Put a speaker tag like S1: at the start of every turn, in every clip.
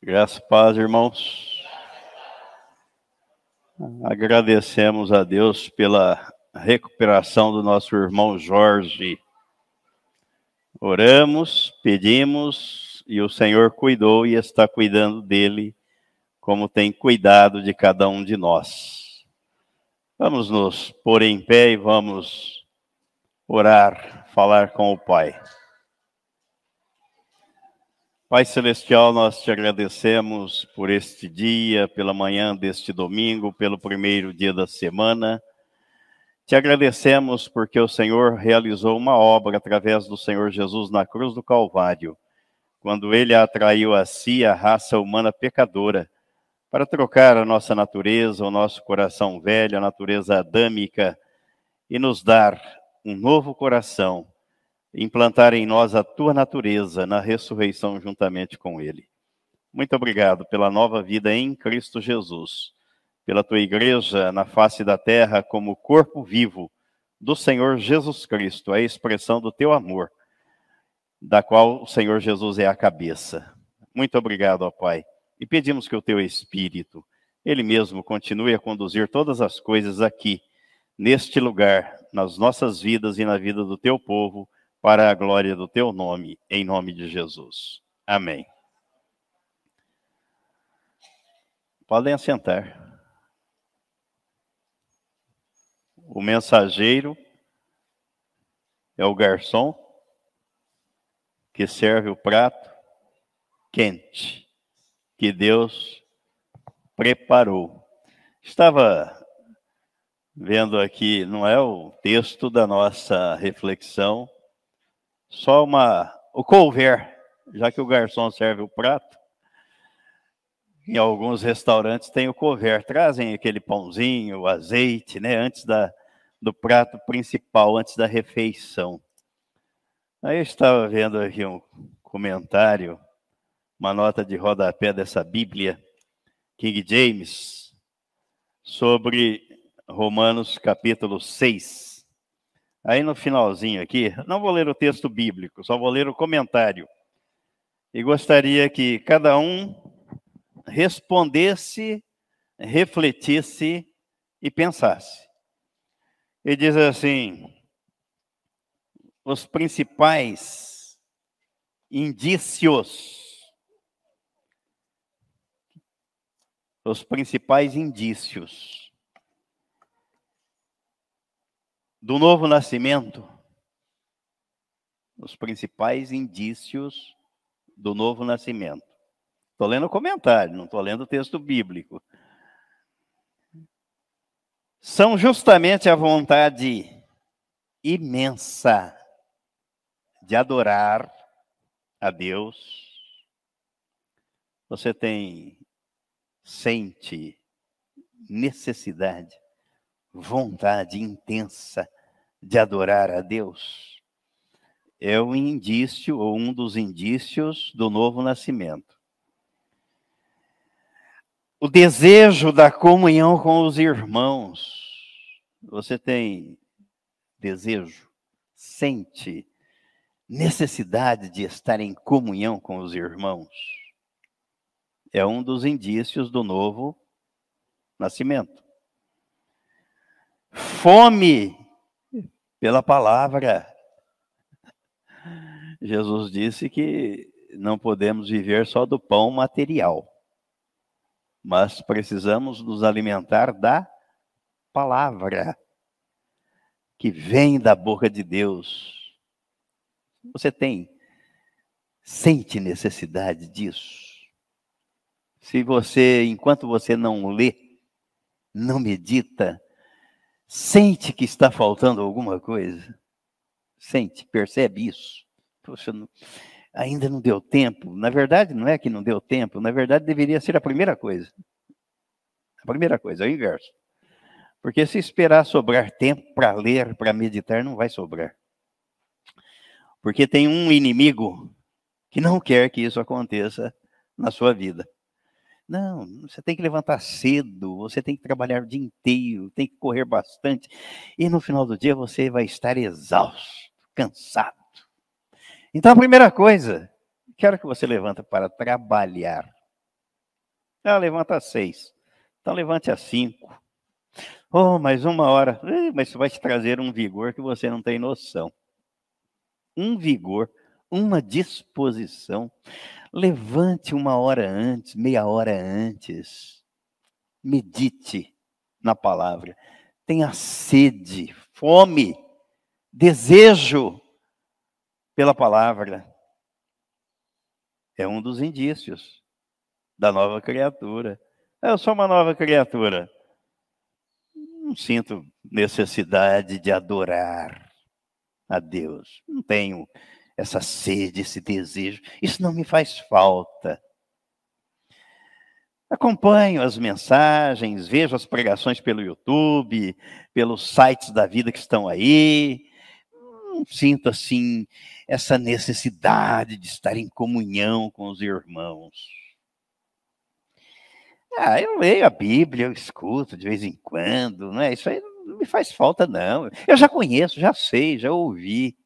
S1: Graças paz, irmãos. Agradecemos a Deus pela recuperação do nosso irmão Jorge. Oramos, pedimos e o Senhor cuidou e está cuidando dele, como tem cuidado de cada um de nós. Vamos nos pôr em pé e vamos orar, falar com o Pai. Pai Celestial, nós te agradecemos por este dia, pela manhã deste domingo, pelo primeiro dia da semana. Te agradecemos porque o Senhor realizou uma obra através do Senhor Jesus na cruz do Calvário, quando ele atraiu a si a raça humana pecadora, para trocar a nossa natureza, o nosso coração velho, a natureza adâmica, e nos dar um novo coração implantar em nós a tua natureza na ressurreição juntamente com ele. Muito obrigado pela nova vida em Cristo Jesus, pela tua igreja na face da terra como corpo vivo do Senhor Jesus Cristo, a expressão do teu amor, da qual o Senhor Jesus é a cabeça. Muito obrigado, ó Pai. E pedimos que o teu Espírito, ele mesmo, continue a conduzir todas as coisas aqui, neste lugar, nas nossas vidas e na vida do teu povo para a glória do teu nome, em nome de Jesus. Amém. Podem assentar. O mensageiro é o garçom que serve o prato quente que Deus preparou. Estava vendo aqui, não é o texto da nossa reflexão, só uma. O couvert, já que o garçom serve o prato, em alguns restaurantes tem o couvert, trazem aquele pãozinho, o azeite, né, antes da, do prato principal, antes da refeição. Aí eu estava vendo aqui um comentário, uma nota de rodapé dessa Bíblia, King James, sobre Romanos capítulo 6. Aí no finalzinho aqui, não vou ler o texto bíblico, só vou ler o comentário. E gostaria que cada um respondesse, refletisse e pensasse. Ele diz assim: os principais indícios, os principais indícios do novo nascimento, os principais indícios do novo nascimento. Estou lendo comentário, não estou lendo texto bíblico. São justamente a vontade imensa de adorar a Deus. Você tem, sente necessidade vontade intensa de adorar a Deus. É um indício, ou um dos indícios do novo nascimento. O desejo da comunhão com os irmãos. Você tem desejo, sente necessidade de estar em comunhão com os irmãos. É um dos indícios do novo nascimento fome pela palavra. Jesus disse que não podemos viver só do pão material, mas precisamos nos alimentar da palavra que vem da boca de Deus. Você tem, sente necessidade disso? Se você, enquanto você não lê, não medita, Sente que está faltando alguma coisa? Sente, percebe isso? Poxa, não, ainda não deu tempo. Na verdade, não é que não deu tempo, na verdade, deveria ser a primeira coisa. A primeira coisa, é o inverso. Porque se esperar sobrar tempo para ler, para meditar, não vai sobrar. Porque tem um inimigo que não quer que isso aconteça na sua vida. Não, você tem que levantar cedo, você tem que trabalhar o dia inteiro, tem que correr bastante. E no final do dia você vai estar exausto, cansado. Então a primeira coisa, quero que você levanta para trabalhar. Ah, levanta às seis. Então levante às cinco. Oh, mais uma hora. Mas isso vai te trazer um vigor que você não tem noção. Um vigor, uma disposição. Levante uma hora antes, meia hora antes. Medite na palavra. Tenha sede, fome, desejo pela palavra. É um dos indícios da nova criatura. Eu sou uma nova criatura. Não sinto necessidade de adorar a Deus. Não tenho essa sede, esse desejo. Isso não me faz falta. Acompanho as mensagens, vejo as pregações pelo YouTube, pelos sites da vida que estão aí. Não sinto assim essa necessidade de estar em comunhão com os irmãos. Ah, eu leio a Bíblia, eu escuto de vez em quando, não é? Isso aí não me faz falta, não. Eu já conheço, já sei, já ouvi.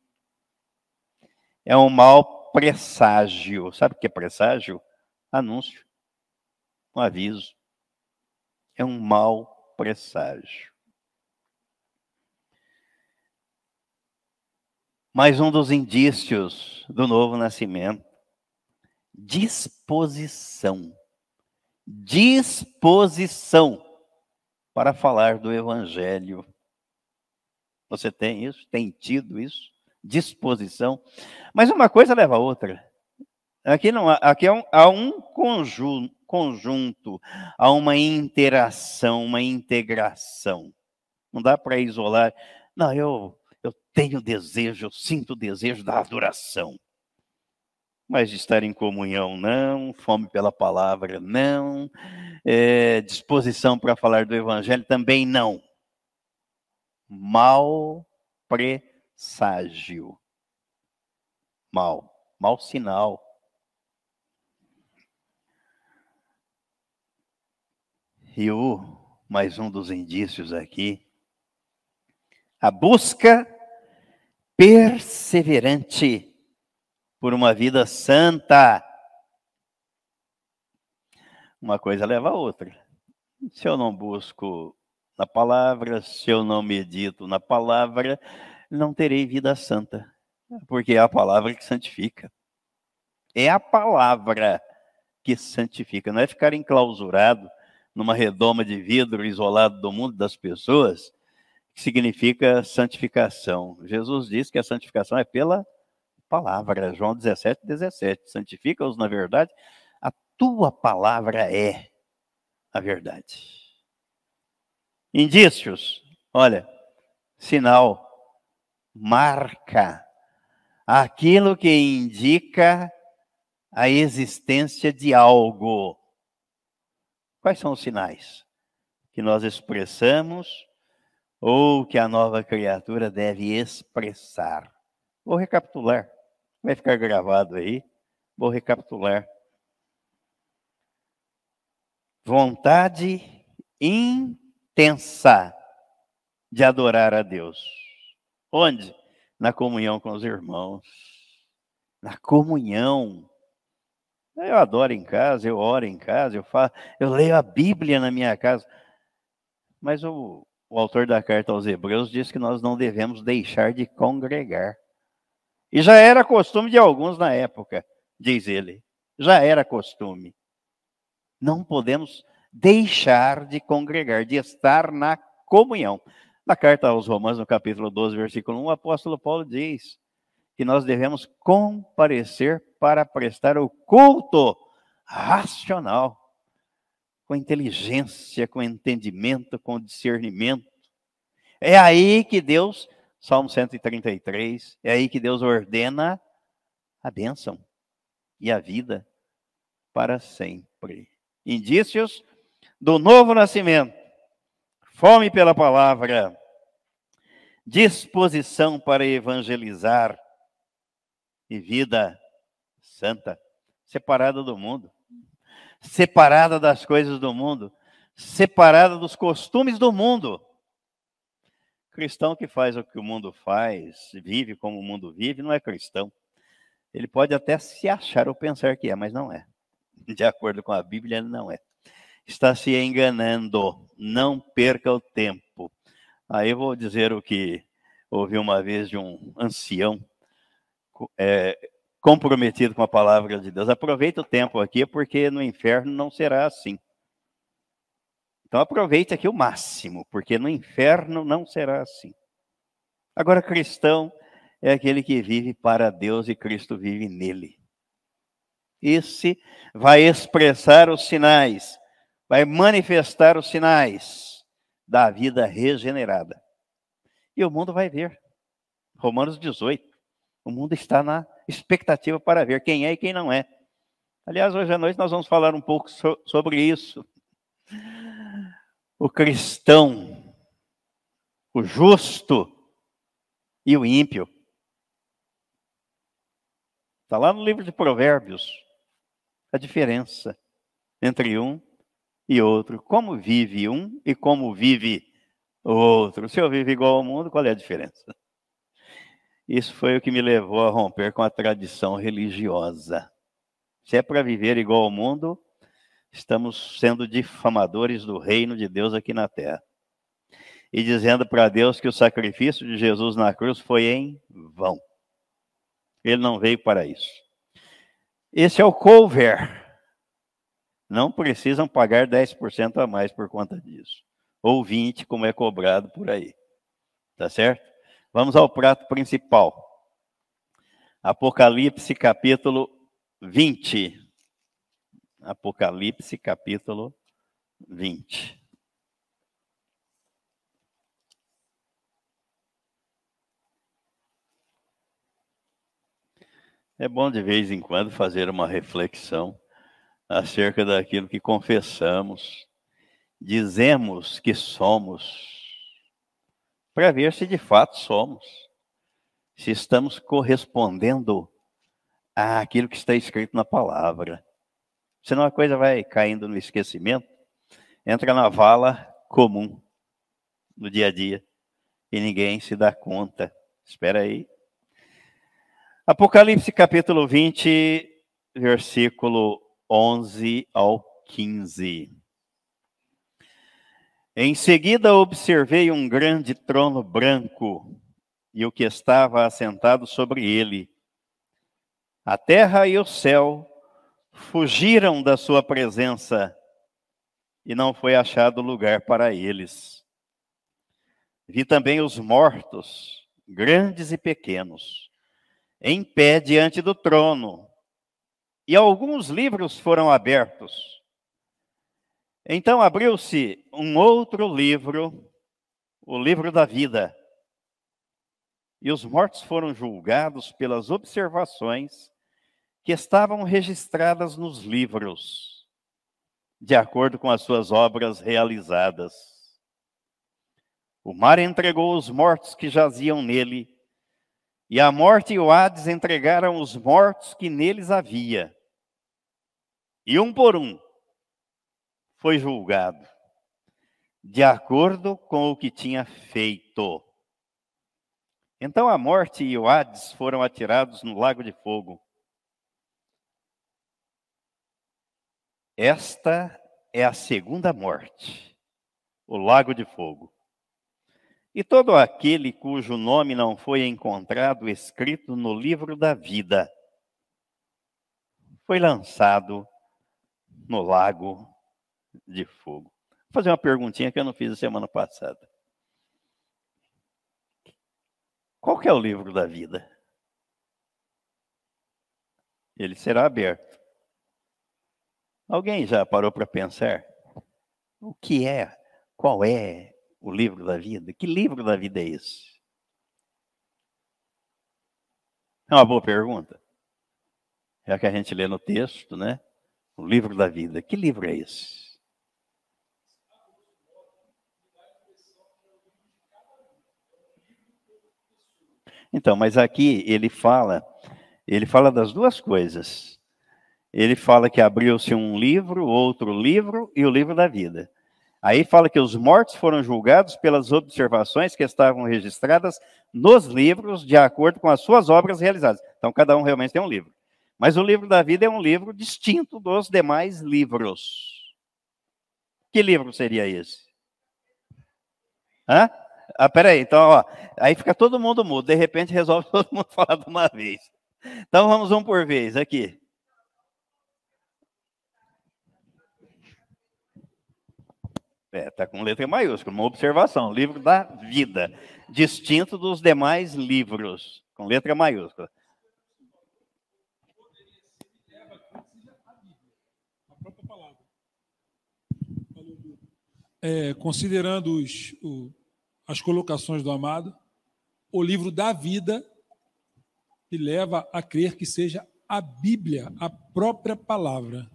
S1: É um mau presságio. Sabe o que é presságio? Anúncio um aviso. É um mau presságio. Mais um dos indícios do novo nascimento. Disposição. Disposição para falar do Evangelho. Você tem isso? Tem tido isso? Disposição. Mas uma coisa leva a outra. Aqui não aqui é um, há um conjunto, conjunto, há uma interação, uma integração. Não dá para isolar. Não, eu, eu tenho desejo, eu sinto desejo da adoração. Mas de estar em comunhão, não. Fome pela palavra, não. É, disposição para falar do evangelho, também não. Mal presságio. Mal. Mal sinal. E o mais um dos indícios aqui, a busca perseverante por uma vida santa. Uma coisa leva a outra. Se eu não busco na palavra, se eu não medito na palavra, não terei vida santa, porque é a palavra que santifica. É a palavra que santifica, não é ficar enclausurado numa redoma de vidro isolado do mundo das pessoas, que significa santificação. Jesus disse que a santificação é pela palavra, João 17, 17. Santifica-os na verdade, a tua palavra é a verdade. Indícios, olha, sinal, marca, aquilo que indica a existência de algo. Quais são os sinais que nós expressamos ou que a nova criatura deve expressar? Vou recapitular. Vai ficar gravado aí. Vou recapitular. Vontade intensa de adorar a Deus. Onde? Na comunhão com os irmãos. Na comunhão eu adoro em casa, eu oro em casa, eu faço, eu leio a Bíblia na minha casa. Mas o, o autor da carta aos Hebreus diz que nós não devemos deixar de congregar. E já era costume de alguns na época, diz ele. Já era costume. Não podemos deixar de congregar, de estar na comunhão. Na carta aos Romanos, no capítulo 12, versículo 1, o apóstolo Paulo diz: que nós devemos comparecer para prestar o culto racional, com inteligência, com entendimento, com discernimento. É aí que Deus, Salmo 133, é aí que Deus ordena a bênção e a vida para sempre. Indícios do novo nascimento, fome pela palavra, disposição para evangelizar, e vida santa, separada do mundo, separada das coisas do mundo, separada dos costumes do mundo. Cristão que faz o que o mundo faz, vive como o mundo vive, não é cristão. Ele pode até se achar ou pensar que é, mas não é. De acordo com a Bíblia, ele não é. Está se enganando. Não perca o tempo. Aí eu vou dizer o que ouvi uma vez de um ancião é, comprometido com a palavra de Deus. Aproveita o tempo aqui, porque no inferno não será assim. Então aproveite aqui o máximo, porque no inferno não será assim. Agora, cristão é aquele que vive para Deus e Cristo vive nele. Esse vai expressar os sinais, vai manifestar os sinais da vida regenerada. E o mundo vai ver. Romanos 18. O mundo está na expectativa para ver quem é e quem não é. Aliás, hoje à noite nós vamos falar um pouco so sobre isso. O cristão, o justo e o ímpio. Está lá no livro de Provérbios a diferença entre um e outro. Como vive um e como vive o outro. Se eu vivo igual ao mundo, qual é a diferença? Isso foi o que me levou a romper com a tradição religiosa. Se é para viver igual ao mundo, estamos sendo difamadores do reino de Deus aqui na terra. E dizendo para Deus que o sacrifício de Jesus na cruz foi em vão. Ele não veio para isso. Esse é o cover. Não precisam pagar 10% a mais por conta disso. Ou 20%, como é cobrado por aí. Tá certo? Vamos ao prato principal. Apocalipse capítulo 20. Apocalipse capítulo 20. É bom de vez em quando fazer uma reflexão acerca daquilo que confessamos, dizemos que somos para ver se de fato somos, se estamos correspondendo àquilo que está escrito na palavra. Senão a coisa vai caindo no esquecimento, entra na vala comum no dia a dia e ninguém se dá conta. Espera aí. Apocalipse capítulo 20, versículo 11 ao 15. Em seguida observei um grande trono branco e o que estava assentado sobre ele. A terra e o céu fugiram da sua presença e não foi achado lugar para eles. Vi também os mortos, grandes e pequenos, em pé diante do trono, e alguns livros foram abertos. Então abriu-se um outro livro, o livro da vida. E os mortos foram julgados pelas observações que estavam registradas nos livros, de acordo com as suas obras realizadas. O mar entregou os mortos que jaziam nele, e a morte e o Hades entregaram os mortos que neles havia. E um por um foi julgado de acordo com o que tinha feito. Então a morte e o Hades foram atirados no lago de fogo. Esta é a segunda morte, o lago de fogo. E todo aquele cujo nome não foi encontrado escrito no livro da vida foi lançado no lago de fogo. Vou fazer uma perguntinha que eu não fiz a semana passada. Qual que é o livro da vida? Ele será aberto. Alguém já parou para pensar? O que é? Qual é o livro da vida? Que livro da vida é esse? É uma boa pergunta. É a que a gente lê no texto, né? O livro da vida. Que livro é esse? Então, mas aqui ele fala, ele fala das duas coisas. Ele fala que abriu-se um livro, outro livro e o livro da vida. Aí fala que os mortos foram julgados pelas observações que estavam registradas nos livros de acordo com as suas obras realizadas. Então, cada um realmente tem um livro. Mas o livro da vida é um livro distinto dos demais livros. Que livro seria esse? Hã? Ah, peraí, então, ó, aí fica todo mundo mudo, de repente resolve todo mundo falar de uma vez. Então vamos um por vez aqui. É, tá com letra maiúscula, uma observação, livro da vida, distinto dos demais livros, com letra maiúscula.
S2: É, considerando os, o, as colocações do amado, o livro da vida me leva a crer que seja a Bíblia, a própria palavra.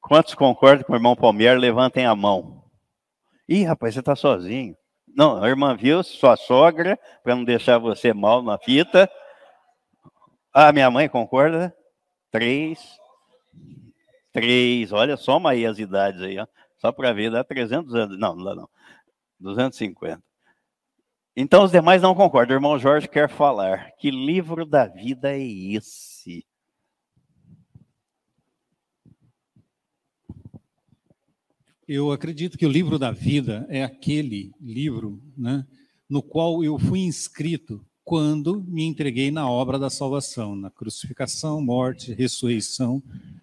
S1: Quantos concordam com o irmão Palmier? Levantem a mão. Ih, rapaz, você está sozinho. Não, a irmã viu sua sogra, para não deixar você mal na fita. Ah, minha mãe concorda? Três. Três. Olha, soma aí as idades aí, ó. Só para ver, dá 300 anos. Não, não dá não. 250. Então os demais não concordam. O irmão Jorge quer falar. Que livro da vida é esse?
S3: Eu acredito que o livro da vida é aquele livro né, no qual eu fui inscrito quando me entreguei na obra da salvação, na crucificação, morte, ressurreição,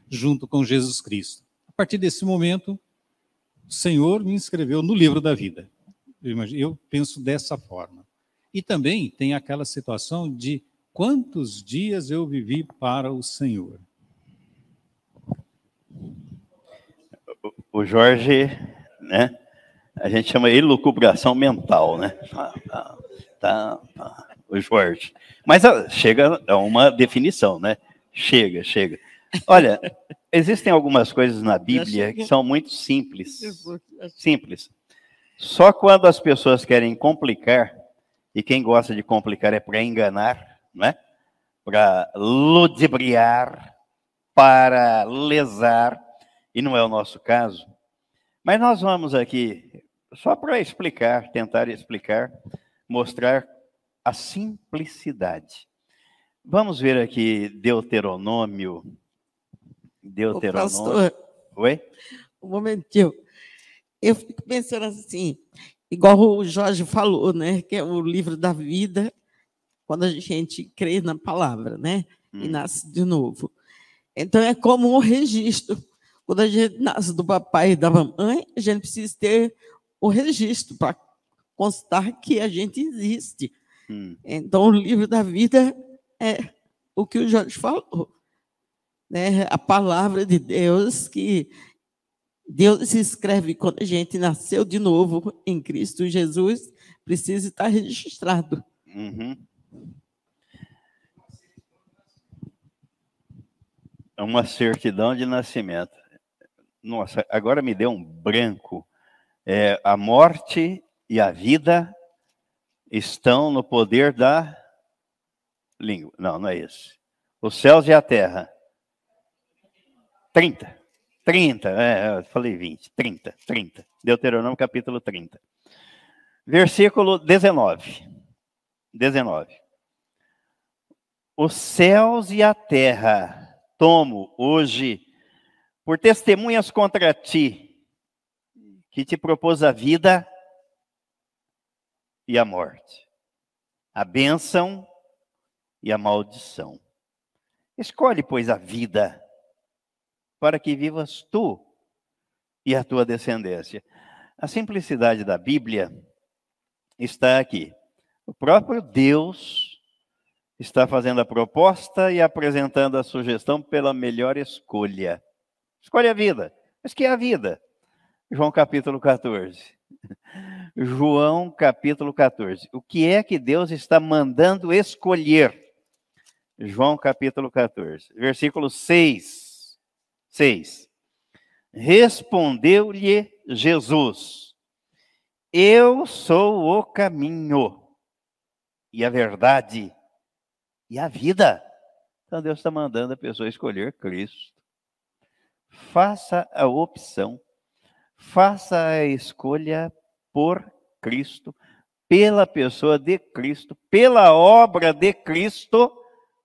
S3: junto com Jesus Cristo. A partir desse momento, o Senhor me inscreveu no livro da vida. Eu, imagino, eu penso dessa forma. E também tem aquela situação de quantos dias eu vivi para o Senhor.
S1: O Jorge, né? A gente chama ele lucubração mental, né? Tá, tá, tá, tá. O Jorge. Mas ah, chega a uma definição, né? Chega, chega. Olha, existem algumas coisas na Bíblia que são muito simples. Simples. Só quando as pessoas querem complicar, e quem gosta de complicar é para enganar, né? para ludibriar, para lesar, e não é o nosso caso. Mas nós vamos aqui, só para explicar, tentar explicar, mostrar a simplicidade. Vamos ver aqui Deuteronômio. Deuteronômio. Ô, pastor, Oi?
S4: Um momentinho eu fico pensando assim, igual o Jorge falou, né? Que é o livro da vida, quando a gente crê na palavra, né? E hum. nasce de novo. Então é como um registro. Quando a gente nasce do papai e da mamãe, a gente precisa ter o registro para constar que a gente existe. Hum. Então o livro da vida é o que o Jorge falou. Né? A palavra de Deus que Deus escreve quando a gente nasceu de novo em Cristo Jesus, precisa estar registrado. Uhum.
S1: É uma certidão de nascimento. Nossa, agora me deu um branco. É, a morte e a vida estão no poder da língua. Não, não é esse. Os céus e a terra. 30. 30, é, eu falei 20, 30, 30. Deuteronômio capítulo 30. Versículo 19. 19. Os céus e a terra tomo hoje por testemunhas contra ti, que te propôs a vida e a morte, a bênção e a maldição. Escolhe, pois, a vida para que vivas tu e a tua descendência. A simplicidade da Bíblia está aqui. O próprio Deus está fazendo a proposta e apresentando a sugestão pela melhor escolha. Escolha a vida. Mas que é a vida? João capítulo 14. João capítulo 14. O que é que Deus está mandando escolher? João capítulo 14, versículo 6. 6. Respondeu-lhe Jesus: Eu sou o caminho e a verdade e a vida. Então Deus está mandando a pessoa escolher Cristo. Faça a opção, faça a escolha por Cristo, pela pessoa de Cristo, pela obra de Cristo,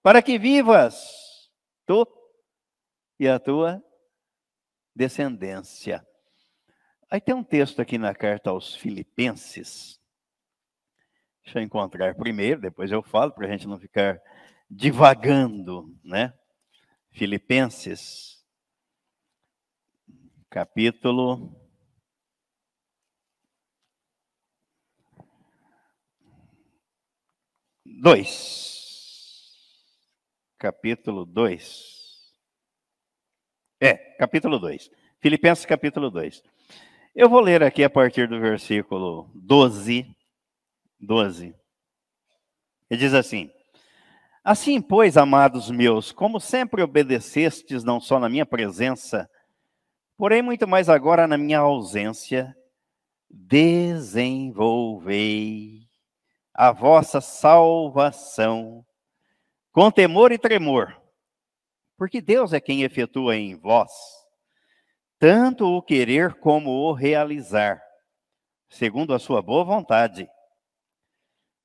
S1: para que vivas tu e a tua descendência. Aí tem um texto aqui na carta aos Filipenses. Deixa eu encontrar primeiro, depois eu falo, para a gente não ficar divagando, né? Filipenses, capítulo. Dois. Capítulo dois. É, capítulo dois. Filipenses, capítulo dois. Eu vou ler aqui a partir do versículo 12. 12. Ele diz assim: Assim, pois, amados meus, como sempre obedecestes, não só na minha presença, porém muito mais agora na minha ausência, desenvolvei a vossa salvação com temor e tremor, porque Deus é quem efetua em vós tanto o querer como o realizar, segundo a sua boa vontade.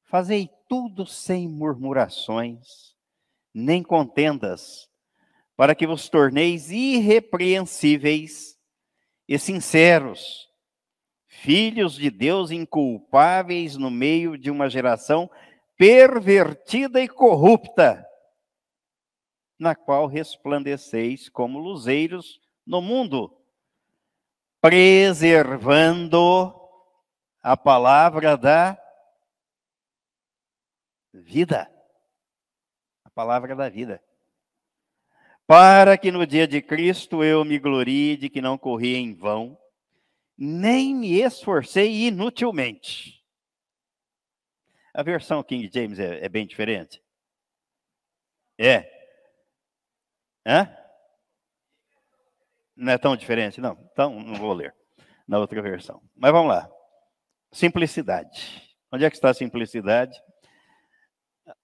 S1: Fazei tudo sem murmurações, nem contendas, para que vos torneis irrepreensíveis e sinceros, filhos de Deus inculpáveis no meio de uma geração pervertida e corrupta, na qual resplandeceis como luzeiros no mundo preservando a palavra da vida. A palavra da vida. Para que no dia de Cristo eu me glorie de que não corri em vão, nem me esforcei inutilmente. A versão King James é, é bem diferente. É. Hã? Não é tão diferente, não. Então, não vou ler na outra versão. Mas vamos lá. Simplicidade. Onde é que está a simplicidade?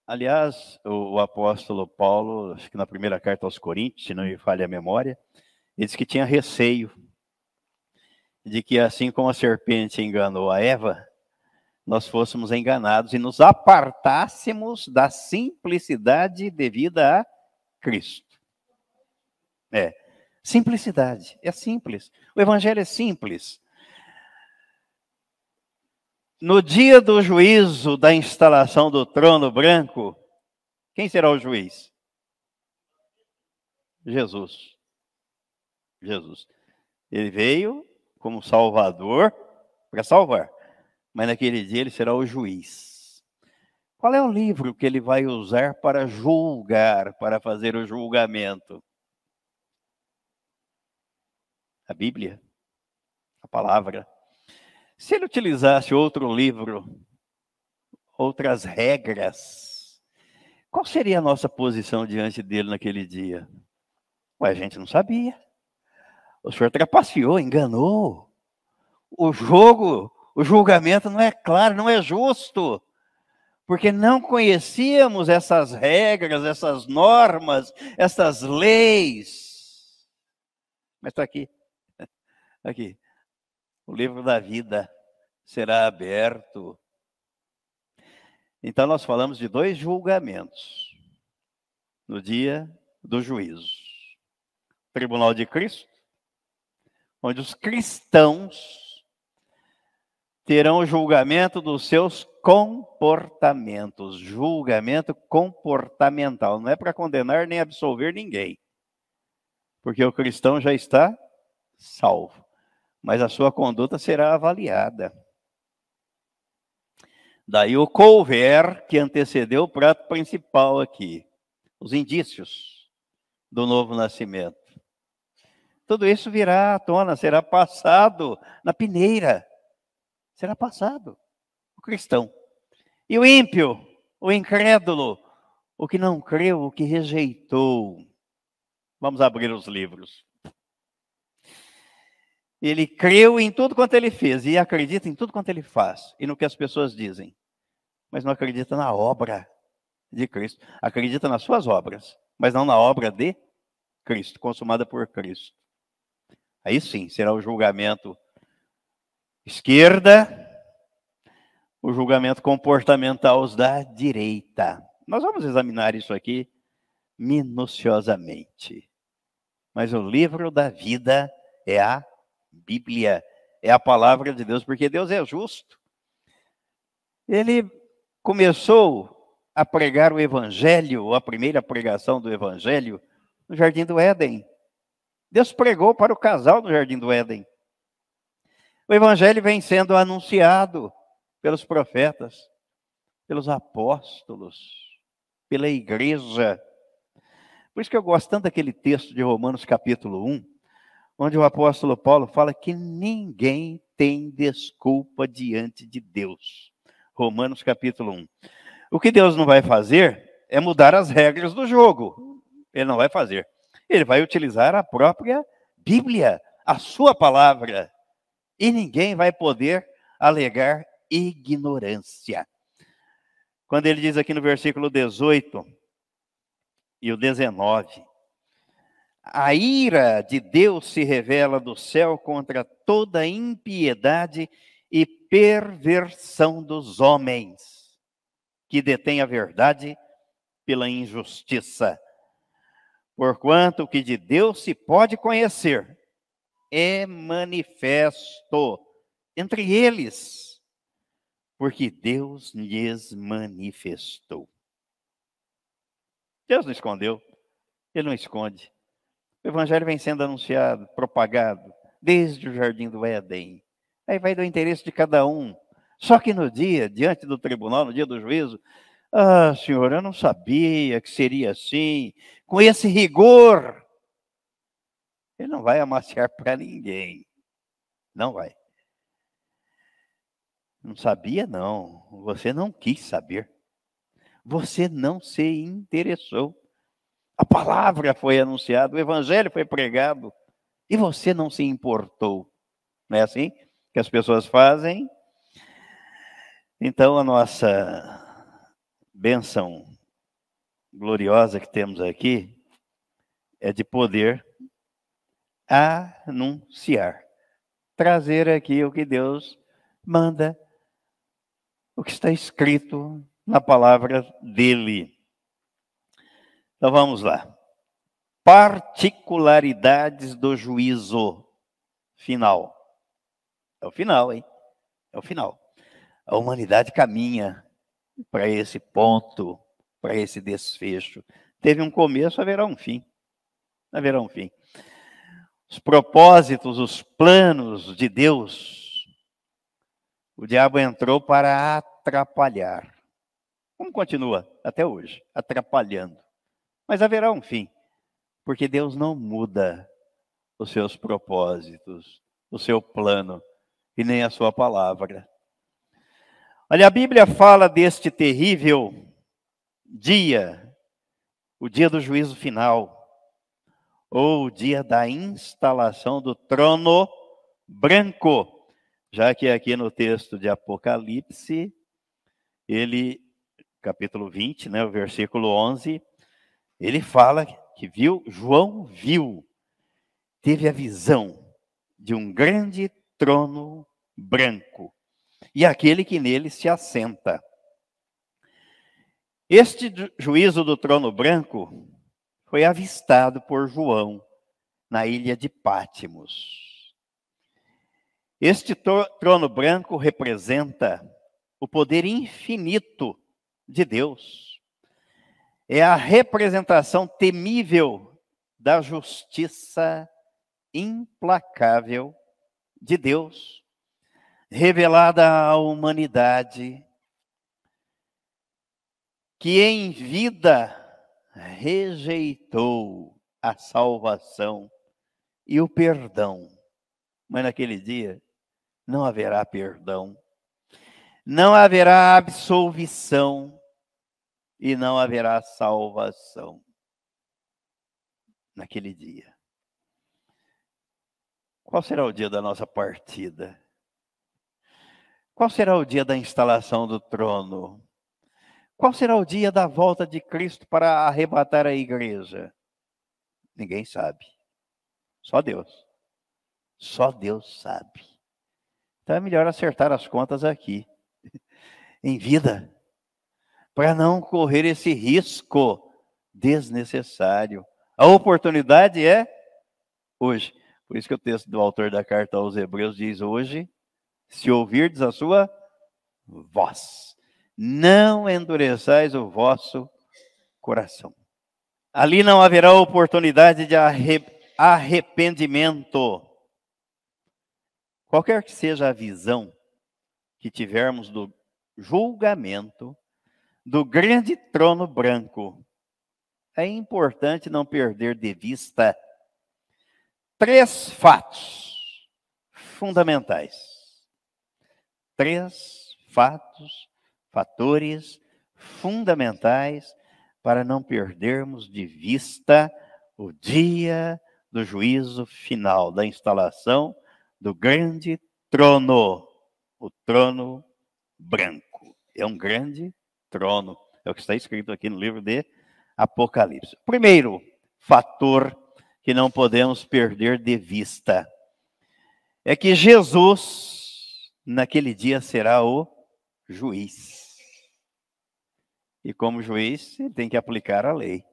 S1: Aliás, o, apóstolo Paulo, acho que na primeira carta aos Coríntios, se não me falha a memória, ele disse que tinha receio de que, assim como a serpente enganou a Eva, nós fôssemos enganados e nos apartássemos da simplicidade devida a Cristo. É. Simplicidade. É simples. O evangelho é simples. No dia do juízo da instalação do trono branco, quem será o juiz? Jesus. Jesus. Ele veio como Salvador para salvar, mas naquele dia ele será o juiz. Qual é o livro que ele vai usar para julgar, para fazer o julgamento? A Bíblia, a palavra. Se ele utilizasse outro livro, outras regras, qual seria a nossa posição diante dele naquele dia? Ué, a gente não sabia. O senhor trapaceou, enganou. O jogo, o julgamento não é claro, não é justo. Porque não conhecíamos essas regras, essas normas, essas leis. Mas está aqui. Aqui. O livro da vida será aberto. Então, nós falamos de dois julgamentos no dia do juízo: Tribunal de Cristo, onde os cristãos terão o julgamento dos seus comportamentos, julgamento comportamental. Não é para condenar nem absolver ninguém, porque o cristão já está salvo mas a sua conduta será avaliada. Daí o couver que antecedeu o prato principal aqui, os indícios do novo nascimento. Tudo isso virá à tona, será passado na peneira. Será passado o cristão. E o ímpio, o incrédulo, o que não creu, o que rejeitou. Vamos abrir os livros. Ele creu em tudo quanto ele fez e acredita em tudo quanto ele faz e no que as pessoas dizem, mas não acredita na obra de Cristo. Acredita nas suas obras, mas não na obra de Cristo, consumada por Cristo. Aí sim será o julgamento esquerda, o julgamento comportamental da direita. Nós vamos examinar isso aqui minuciosamente. Mas o livro da vida é a Bíblia é a palavra de Deus, porque Deus é justo. Ele começou a pregar o evangelho, a primeira pregação do evangelho, no jardim do Éden. Deus pregou para o casal no jardim do Éden. O evangelho vem sendo anunciado pelos profetas, pelos apóstolos, pela igreja. Por isso que eu gosto tanto daquele texto de Romanos capítulo 1, onde o apóstolo Paulo fala que ninguém tem desculpa diante de Deus. Romanos capítulo 1. O que Deus não vai fazer é mudar as regras do jogo. Ele não vai fazer. Ele vai utilizar a própria Bíblia, a sua palavra. E ninguém vai poder alegar ignorância. Quando ele diz aqui no versículo 18 e o 19: A ira de Deus se revela do céu contra toda impiedade e perversão dos homens, que detêm a verdade pela injustiça. Porquanto o que de Deus se pode conhecer é manifesto entre eles, porque Deus lhes manifestou. Deus não escondeu, ele não esconde. O evangelho vem sendo anunciado, propagado, desde o jardim do Éden. Aí vai do interesse de cada um. Só que no dia, diante do tribunal, no dia do juízo, ah, senhor, eu não sabia que seria assim, com esse rigor. Ele não vai amaciar para ninguém. Não vai. Não sabia, não. Você não quis saber. Você não se interessou. Palavra foi anunciada, o evangelho foi pregado e você não se importou. Não é assim que as pessoas fazem? Então, a nossa benção gloriosa que temos aqui é de poder anunciar, trazer aqui o que Deus manda, o que está escrito na palavra dele. Então vamos lá. Particularidades do juízo final. É o final, hein? É o final. A humanidade caminha para esse ponto, para esse desfecho. Teve um começo, haverá um fim. Haverá um fim. Os propósitos, os planos de Deus, o diabo entrou para atrapalhar. Como continua até hoje, atrapalhando. Mas haverá um fim, porque Deus não muda os seus propósitos, o seu plano e nem a sua palavra. Olha, a Bíblia fala deste terrível dia, o dia do juízo final, ou o dia da instalação do trono branco, já que aqui no texto de Apocalipse, ele, capítulo 20, né, o versículo 11, ele fala que viu, João viu, teve a visão de um grande trono branco e aquele que nele se assenta. Este juízo do trono branco foi avistado por João na ilha de Pátimos. Este trono branco representa o poder infinito de Deus. É a representação temível da justiça implacável de Deus revelada à humanidade, que em vida rejeitou a salvação e o perdão. Mas naquele dia não haverá perdão, não haverá absolvição e não haverá salvação. Naquele dia. Qual será o dia da nossa partida? Qual será o dia da instalação do trono? Qual será o dia da volta de Cristo para arrebatar a igreja? Ninguém sabe. Só Deus. Só Deus sabe. Então é melhor acertar as contas aqui, em vida, para não correr esse risco desnecessário. A oportunidade é hoje. Por isso que o texto do autor da carta aos Hebreus diz hoje: se ouvirdes a sua voz, não endureçais o vosso coração. Ali não haverá oportunidade de arrependimento. Qualquer que seja a visão que tivermos do julgamento do grande trono branco, é importante não perder de vista três fatos fundamentais. Três fatos, fatores fundamentais para não perdermos de vista o dia do juízo final, da instalação do grande trono, o trono branco. É um grande trono, é o que está escrito aqui no livro de Apocalipse. Primeiro fator que não podemos perder de vista é que Jesus, naquele dia, será o juiz. E como juiz, ele tem que aplicar a lei.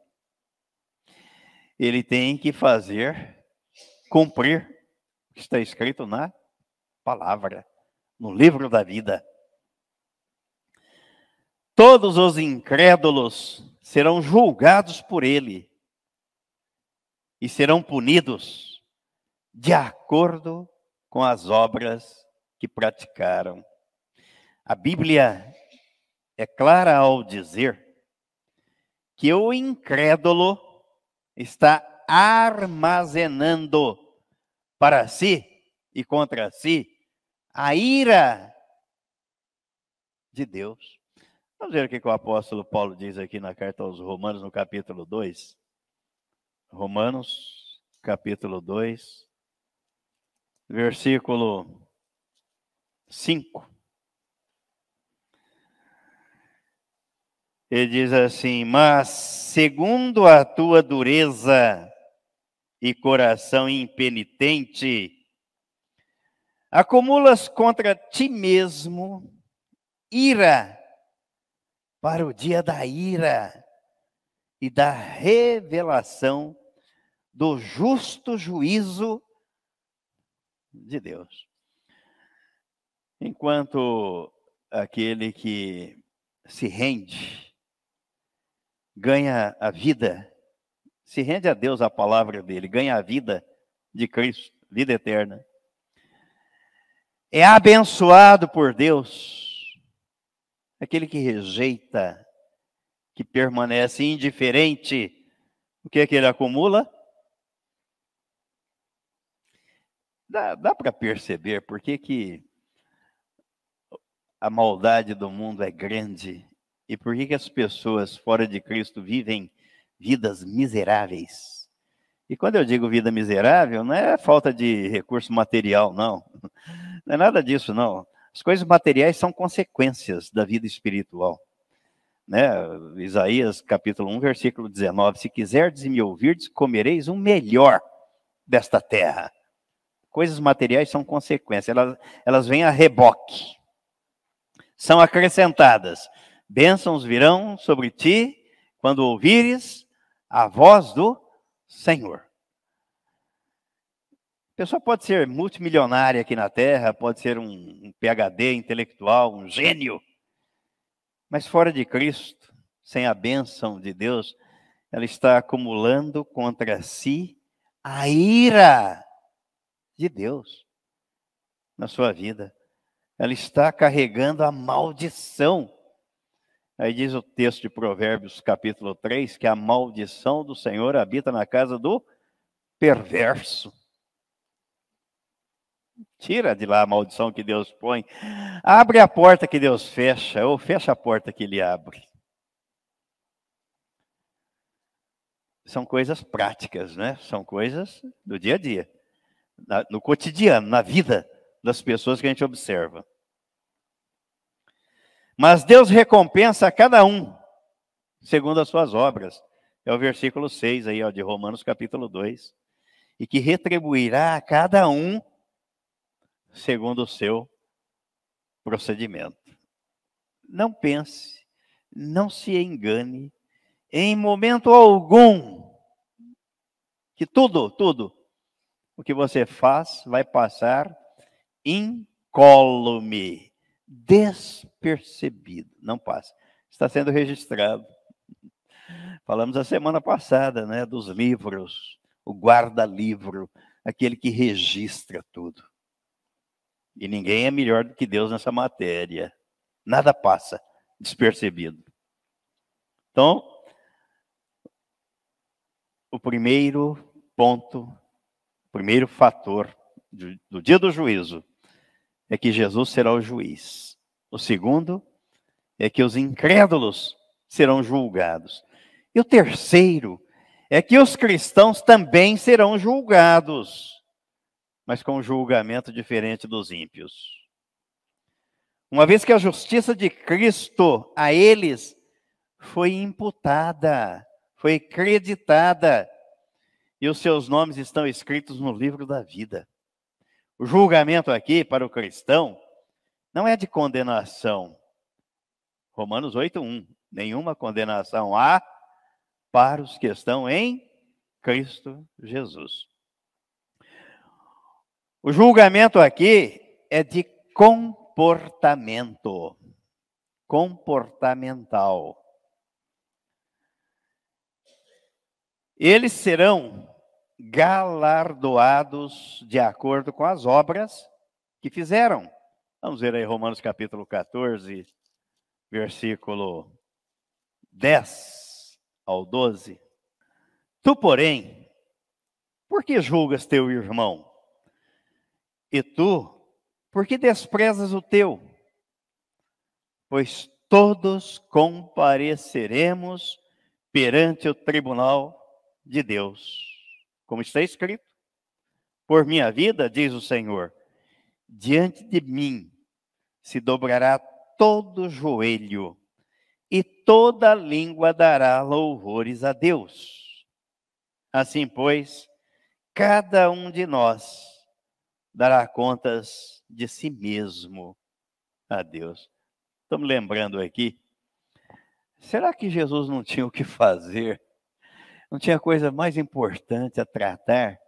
S1: Ele tem que fazer cumprir o que está escrito na palavra, no livro da vida. Todos os incrédulos serão julgados por ele e serão punidos de acordo com as obras que praticaram. A Bíblia é clara ao dizer que o incrédulo está armazenando para si e contra si a ira de Deus. Vamos ver o que o apóstolo Paulo diz aqui na carta aos Romanos, no capítulo 2. Romanos, capítulo 2, versículo 5. Ele diz assim: Mas segundo a tua dureza e coração impenitente, acumulas contra ti mesmo ira para o dia da ira e da revelação do justo juízo de Deus. Enquanto aquele que se rende ganha a vida, se rende a Deus a palavra dele, ganha a vida de Cristo, vida eterna. É abençoado por Deus, aquele que rejeita, que permanece indiferente, o que é que ele acumula? Dá, dá para perceber por que, que a maldade do mundo é grande e por que, que as pessoas fora de Cristo vivem vidas miseráveis? E quando eu digo vida miserável, não é falta de recurso material, não. Não é nada disso, não. As coisas materiais são consequências da vida espiritual. Né? Isaías capítulo 1, versículo 19: Se quiserdes e me ouvirdes, comereis o melhor desta terra. Coisas materiais são consequências, elas, elas vêm a reboque, são acrescentadas. Bênçãos virão sobre ti quando ouvires a voz do Senhor. Pessoa pode ser multimilionária aqui na Terra, pode ser um, um PhD intelectual, um gênio, mas fora de Cristo, sem a bênção de Deus, ela está acumulando contra si a ira de Deus na sua vida. Ela está carregando a maldição Aí diz o texto de Provérbios, capítulo 3, que a maldição do Senhor habita na casa do perverso. Tira de lá a maldição que Deus põe. Abre a porta que Deus fecha, ou fecha a porta que Ele abre. São coisas práticas, né? São coisas do dia a dia, no cotidiano, na vida das pessoas que a gente observa. Mas Deus recompensa a cada um segundo as suas obras. É o versículo 6 aí, ó, de Romanos capítulo 2. E que retribuirá a cada um segundo o seu procedimento. Não pense, não se engane, em momento algum, que tudo, tudo o que você faz vai passar incólume, despercebido, não passa. Está sendo registrado. Falamos a semana passada, né, dos livros, o guarda-livro, aquele que registra tudo. E ninguém é melhor do que Deus nessa matéria. Nada passa despercebido. Então, o primeiro ponto, o primeiro fator do, dia do juízo é que Jesus será o juiz. O segundo é que os incrédulos serão julgados. E o terceiro é que os cristãos também serão julgados, mas com um julgamento diferente dos ímpios. Uma vez que a justiça de Cristo a eles foi imputada, foi creditada, e os seus nomes estão escritos no livro da vida. O julgamento aqui para o cristão não é de condenação. Romanos 8:1, nenhuma condenação há para os que estão em Cristo Jesus. O julgamento aqui é de comportamento, comportamental. Eles serão galardoados de acordo com as obras que fizeram. Vamos ver aí Romanos capítulo 14, versículo 10 ao 12. Tu, porém, por que julgas teu irmão? E tu, por que desprezas o teu? Pois todos compareceremos perante o tribunal de Deus. Como está escrito: Por minha vida, diz o Senhor, diante de mim se dobrará todo joelho e toda língua dará louvores a Deus. Assim, pois, cada um de nós dará contas de si mesmo a Deus. Estamos lembrando aqui, será que Jesus não tinha o que fazer não tinha coisa mais importante a tratar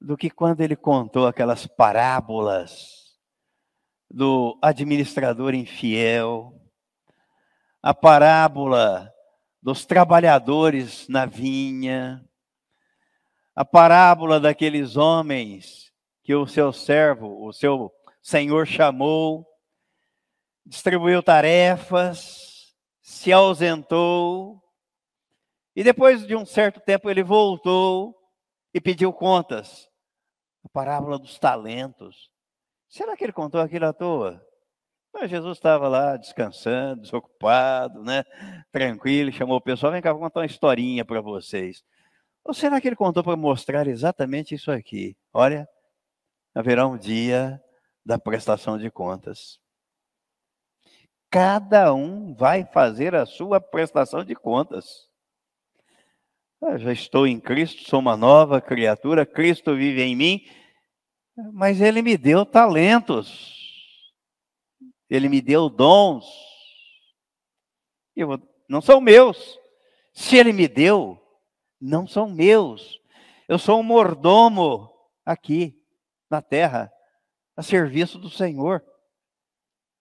S1: do que quando ele contou aquelas parábolas do administrador infiel, a parábola dos trabalhadores na vinha, a parábola daqueles homens que o seu servo, o seu senhor chamou, distribuiu tarefas, se ausentou, e depois de um certo tempo ele voltou e pediu contas. A parábola dos talentos. Será que ele contou aquilo à toa? Mas Jesus estava lá descansando, desocupado, né? Tranquilo, chamou o pessoal, vem cá, vou contar uma historinha para vocês. Ou será que ele contou para mostrar exatamente isso aqui? Olha, haverá um dia da prestação de contas. Cada um vai fazer a sua prestação de contas. Eu já estou em Cristo, sou uma nova criatura, Cristo vive em mim, mas Ele me deu talentos, Ele me deu dons, eu, não são meus. Se Ele me deu, não são meus. Eu sou um mordomo aqui na terra, a serviço do Senhor.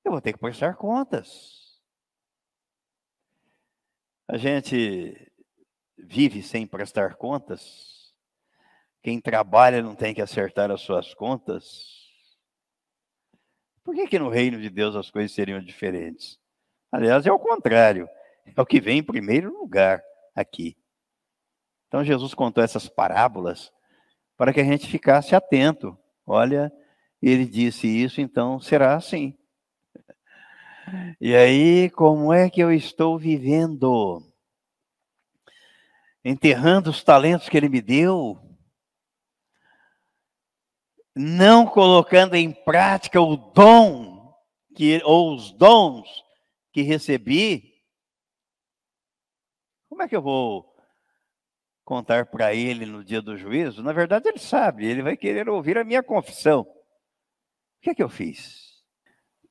S1: Eu vou ter que prestar contas. A gente vive sem prestar contas? Quem trabalha não tem que acertar as suas contas? Por que, que no reino de Deus as coisas seriam diferentes? Aliás, é o contrário. É o que vem em primeiro lugar aqui. Então, Jesus contou essas parábolas para que a gente ficasse atento. Olha, ele disse isso, então será assim. E aí, como é que eu estou vivendo? enterrando os talentos que ele me deu, não colocando em prática o dom que, ou os dons que recebi, como é que eu vou contar para ele no dia do juízo? Na verdade, ele sabe, ele vai querer ouvir a minha confissão. O que é que eu fiz?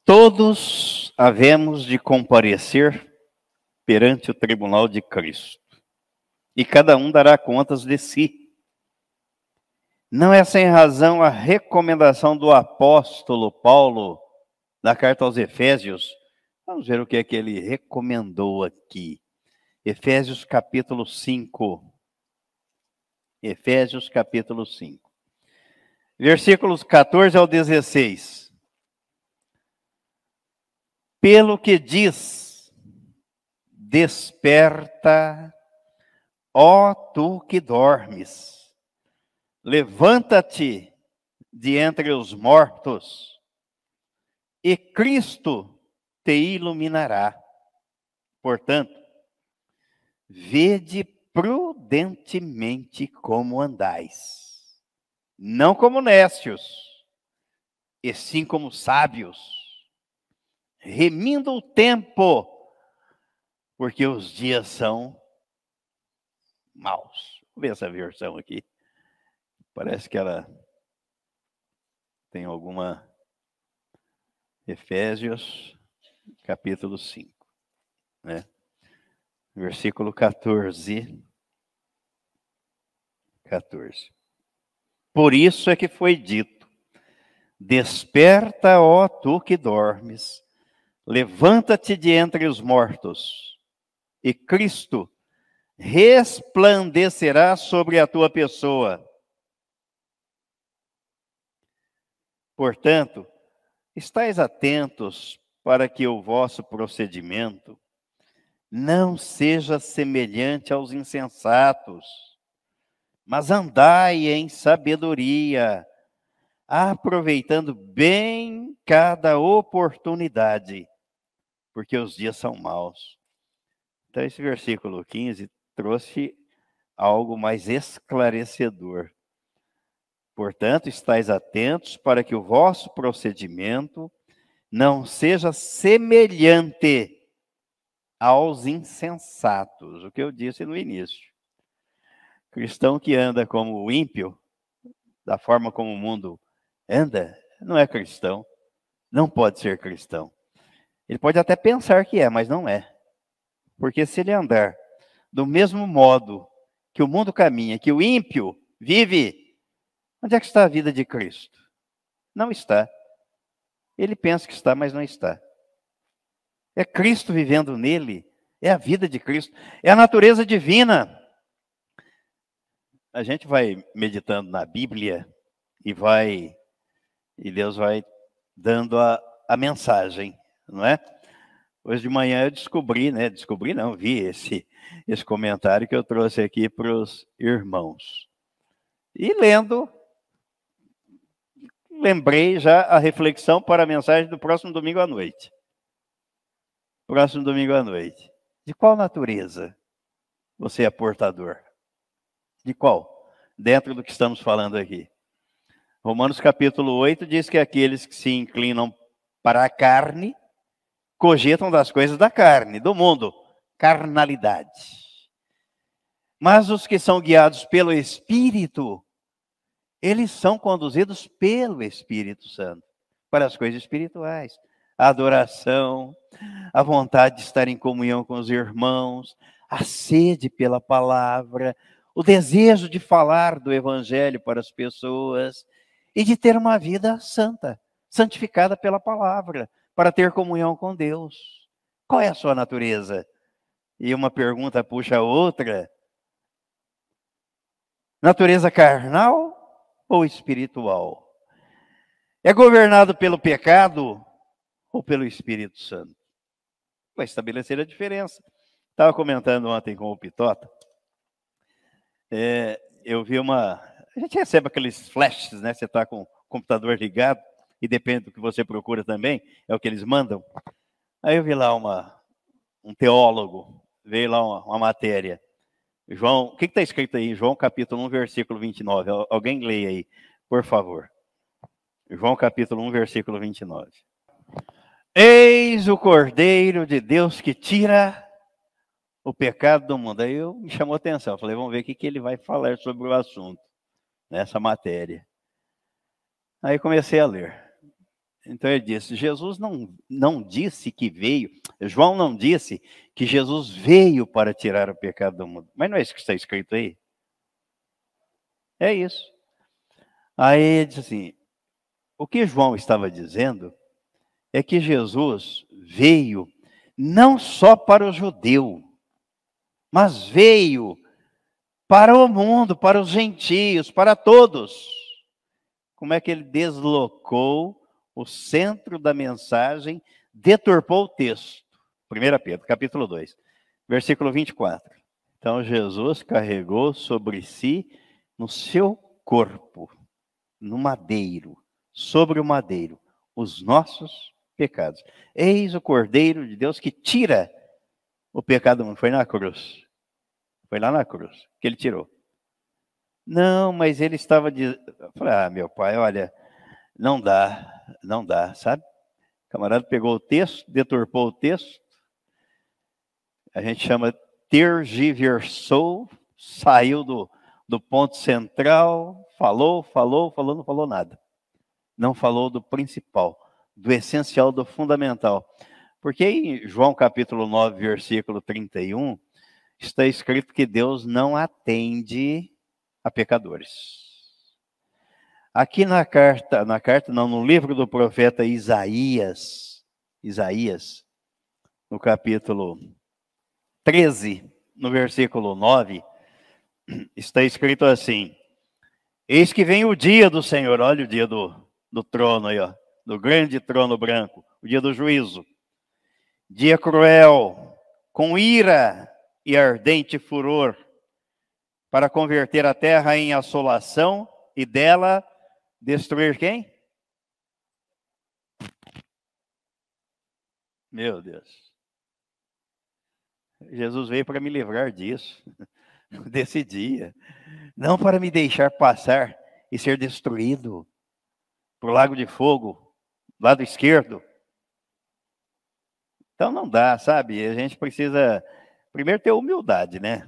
S1: Todos havemos de comparecer perante o tribunal de Cristo e cada um dará contas de si. Não é sem razão a recomendação do apóstolo Paulo na carta aos Efésios. Vamos ver o que é que ele recomendou aqui. Efésios capítulo 5. Efésios capítulo 5. Versículos 14 ao 16. Pelo que diz, desperta, ó tu que dormes Levanta-te de entre os mortos, e Cristo te iluminará. Portanto, vede prudentemente como andais, não como nécios, e sim como sábios, remindo o tempo, porque os dias são maus. Vou ver essa versão aqui. Parece que ela tem alguma. Efésios, capítulo 5, né? Versículo 14. 14. Por isso é que foi dito: Desperta, ó tu que dormes, levanta-te de entre os mortos, e Cristo resplandecerá sobre a tua pessoa. Portanto, estais atentos para que o vosso procedimento não seja semelhante aos insensatos, mas andai em sabedoria, aproveitando bem cada oportunidade, porque os dias são maus. Então, esse versículo 15 trouxe algo mais esclarecedor. Portanto, estais atentos para que o vosso procedimento não seja semelhante aos insensatos, o que eu disse no início. Cristão que anda como o ímpio, da forma como o mundo anda, não é cristão, não pode ser cristão. Ele pode até pensar que é, mas não é. Porque se ele andar do mesmo modo que o mundo caminha, que o ímpio vive, Onde é que está a vida de Cristo? Não está. Ele pensa que está, mas não está. É Cristo vivendo nele, é a vida de Cristo, é a natureza divina. A gente vai meditando na Bíblia e vai e Deus vai dando a, a mensagem, não é? Hoje de manhã eu descobri, né? Descobri não, vi esse esse comentário que eu trouxe aqui para os irmãos. E lendo, lembrei já a reflexão para a mensagem do próximo domingo à noite. Próximo domingo à noite. De qual natureza você é portador? De qual? Dentro do que estamos falando aqui. Romanos capítulo 8 diz que aqueles que se inclinam para a carne cogitam das coisas da carne, do mundo, carnalidade. Mas os que são guiados pelo Espírito eles são conduzidos pelo Espírito Santo para as coisas espirituais. A adoração, a vontade de estar em comunhão com os irmãos, a sede pela palavra, o desejo de falar do evangelho para as pessoas e de ter uma vida santa, santificada pela palavra, para ter comunhão com Deus. Qual é a sua natureza? E uma pergunta puxa a outra. Natureza carnal ou espiritual? É governado pelo pecado ou pelo Espírito Santo? Vai estabelecer a diferença. Estava comentando ontem com o Pitota. É, eu vi uma. A gente recebe aqueles flashes, né? Você está com o computador ligado e depende do que você procura também, é o que eles mandam. Aí eu vi lá uma, um teólogo, veio lá uma, uma matéria. João, o que está escrito aí? João capítulo 1, versículo 29. Alguém leia aí, por favor. João capítulo 1, versículo 29. Eis o Cordeiro de Deus que tira o pecado do mundo. Aí eu me chamou a atenção. falei, vamos ver o que, que ele vai falar sobre o assunto, nessa matéria. Aí comecei a ler. Então ele disse: Jesus não, não disse que veio, João não disse que Jesus veio para tirar o pecado do mundo. Mas não é isso que está escrito aí? É isso. Aí ele diz assim: o que João estava dizendo é que Jesus veio não só para o judeu, mas veio para o mundo, para os gentios, para todos. Como é que ele deslocou o centro da mensagem, deturpou o texto? 1 Pedro, capítulo 2, versículo 24. Então Jesus carregou sobre si, no seu corpo, no madeiro, sobre o madeiro, os nossos pecados. Eis o Cordeiro de Deus que tira o pecado do mundo. Foi na cruz. Foi lá na cruz que ele tirou. Não, mas ele estava dizendo. Ah, meu pai, olha, não dá, não dá, sabe? O camarada pegou o texto, deturpou o texto. A gente chama tergiversou, saiu do, do ponto central, falou, falou, falou, não falou nada. Não falou do principal do essencial, do fundamental. Porque em João capítulo 9, versículo 31, está escrito que Deus não atende a pecadores. Aqui na carta, na carta não, no livro do profeta Isaías, Isaías, no capítulo 13, no versículo 9, está escrito assim: Eis que vem o dia do Senhor, olha o dia do, do trono aí, ó do grande trono branco, o dia do juízo. Dia cruel, com ira e ardente furor, para converter a terra em assolação e dela destruir quem? Meu Deus. Jesus veio para me livrar disso, desse dia. Não para me deixar passar e ser destruído por lago de fogo, lado esquerdo. Então não dá, sabe? A gente precisa primeiro ter humildade, né?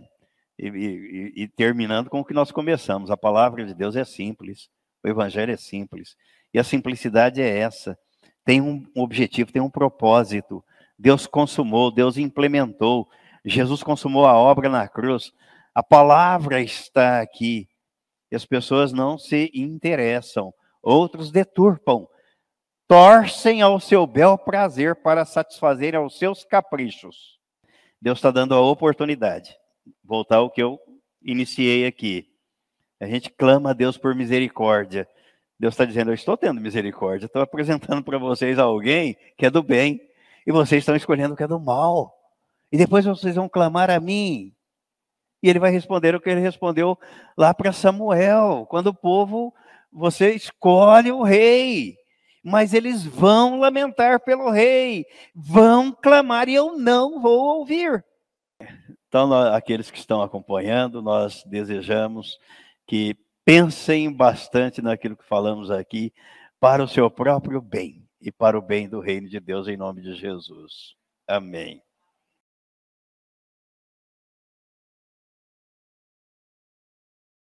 S1: E, e, e, terminando com o que nós começamos. A palavra de Deus é simples, o evangelho é simples. E a simplicidade é essa. Tem um objetivo, tem um propósito. Deus consumou, Deus implementou. Jesus consumou a obra na cruz. A palavra está aqui. E as pessoas não se interessam. Outros deturpam torcem ao seu bel prazer para satisfazer aos seus caprichos. Deus está dando a oportunidade. Voltar ao que eu iniciei aqui. A gente clama a Deus por misericórdia. Deus está dizendo: Eu estou tendo misericórdia. Estou apresentando para vocês alguém que é do bem. E vocês estão escolhendo o que é do mal. E depois vocês vão clamar a mim. E ele vai responder o que ele respondeu lá para Samuel, quando o povo, você escolhe o rei mas eles vão lamentar pelo rei, vão clamar e eu não vou ouvir. Então, aqueles que estão acompanhando, nós desejamos que pensem bastante naquilo que falamos aqui para o seu próprio bem e para o bem do reino de Deus, em nome de Jesus. Amém.